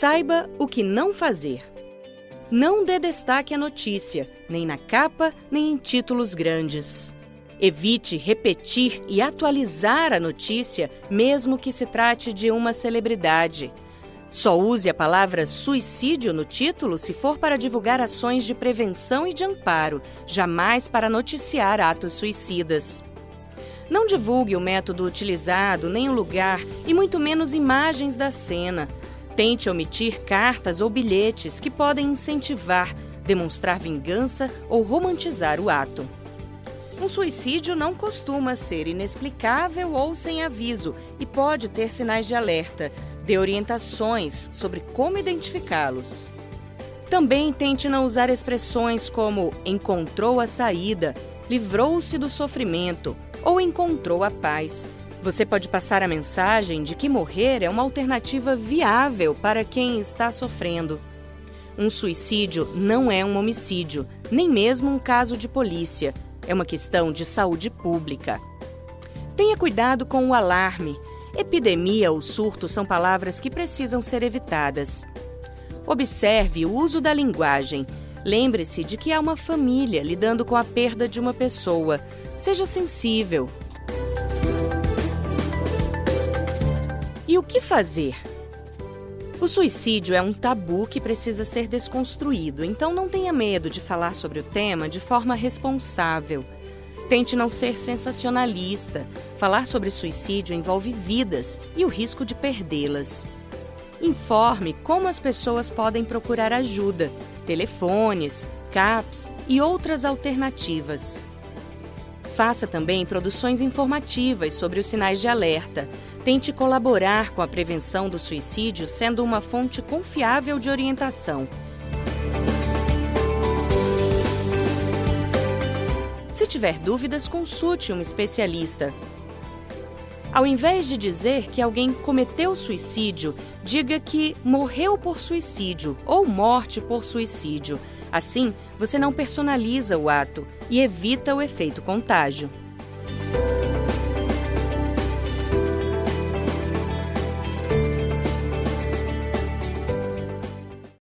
Saiba o que não fazer. Não dê destaque à notícia, nem na capa, nem em títulos grandes. Evite repetir e atualizar a notícia, mesmo que se trate de uma celebridade. Só use a palavra suicídio no título se for para divulgar ações de prevenção e de amparo, jamais para noticiar atos suicidas. Não divulgue o método utilizado, nem o lugar e muito menos imagens da cena. Tente omitir cartas ou bilhetes que podem incentivar, demonstrar vingança ou romantizar o ato. Um suicídio não costuma ser inexplicável ou sem aviso e pode ter sinais de alerta. Dê orientações sobre como identificá-los. Também tente não usar expressões como encontrou a saída, livrou-se do sofrimento ou encontrou a paz. Você pode passar a mensagem de que morrer é uma alternativa viável para quem está sofrendo. Um suicídio não é um homicídio, nem mesmo um caso de polícia é uma questão de saúde pública. Tenha cuidado com o alarme. Epidemia ou surto são palavras que precisam ser evitadas. Observe o uso da linguagem. Lembre-se de que há uma família lidando com a perda de uma pessoa. Seja sensível. E o que fazer? O suicídio é um tabu que precisa ser desconstruído, então não tenha medo de falar sobre o tema de forma responsável. Tente não ser sensacionalista. Falar sobre suicídio envolve vidas e o risco de perdê-las. Informe como as pessoas podem procurar ajuda, telefones, CAPs e outras alternativas. Faça também produções informativas sobre os sinais de alerta, Tente colaborar com a prevenção do suicídio sendo uma fonte confiável de orientação. Se tiver dúvidas, consulte um especialista. Ao invés de dizer que alguém cometeu suicídio, diga que morreu por suicídio ou morte por suicídio. Assim, você não personaliza o ato e evita o efeito contágio.